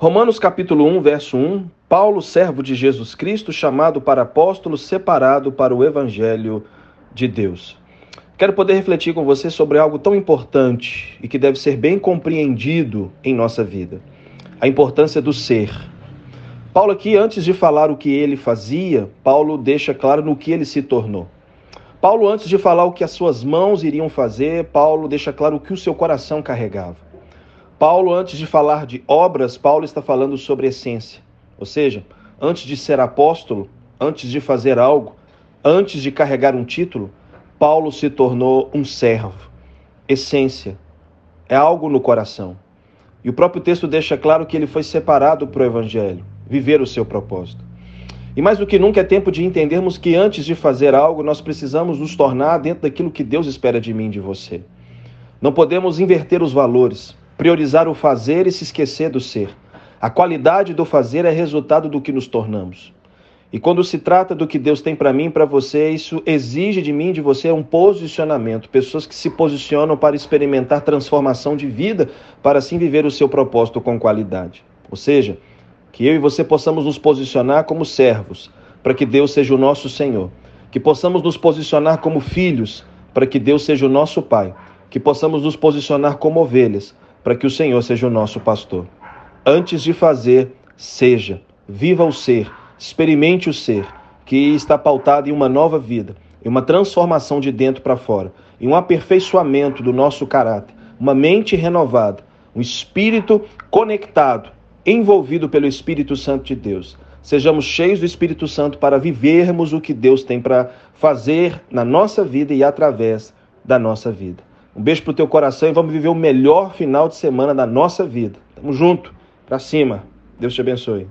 Romanos capítulo 1, verso 1, Paulo, servo de Jesus Cristo, chamado para apóstolo, separado para o evangelho de Deus. Quero poder refletir com você sobre algo tão importante e que deve ser bem compreendido em nossa vida. A importância do ser. Paulo aqui, antes de falar o que ele fazia, Paulo deixa claro no que ele se tornou. Paulo, antes de falar o que as suas mãos iriam fazer, Paulo deixa claro o que o seu coração carregava. Paulo, antes de falar de obras, Paulo está falando sobre essência. Ou seja, antes de ser apóstolo, antes de fazer algo, antes de carregar um título, Paulo se tornou um servo. Essência é algo no coração. E o próprio texto deixa claro que ele foi separado para o evangelho, viver o seu propósito. E mais do que nunca é tempo de entendermos que antes de fazer algo, nós precisamos nos tornar dentro daquilo que Deus espera de mim e de você. Não podemos inverter os valores, priorizar o fazer e se esquecer do ser. A qualidade do fazer é resultado do que nos tornamos. E quando se trata do que Deus tem para mim e para você, isso exige de mim e de você um posicionamento. Pessoas que se posicionam para experimentar transformação de vida, para assim viver o seu propósito com qualidade. Ou seja, que eu e você possamos nos posicionar como servos, para que Deus seja o nosso Senhor. Que possamos nos posicionar como filhos, para que Deus seja o nosso Pai. Que possamos nos posicionar como ovelhas, para que o Senhor seja o nosso pastor. Antes de fazer, seja. Viva o ser, experimente o ser, que está pautado em uma nova vida, em uma transformação de dentro para fora, em um aperfeiçoamento do nosso caráter, uma mente renovada, um espírito conectado, envolvido pelo Espírito Santo de Deus. Sejamos cheios do Espírito Santo para vivermos o que Deus tem para fazer na nossa vida e através da nossa vida. Um beijo pro teu coração e vamos viver o melhor final de semana da nossa vida. Tamo junto. Para cima. Deus te abençoe.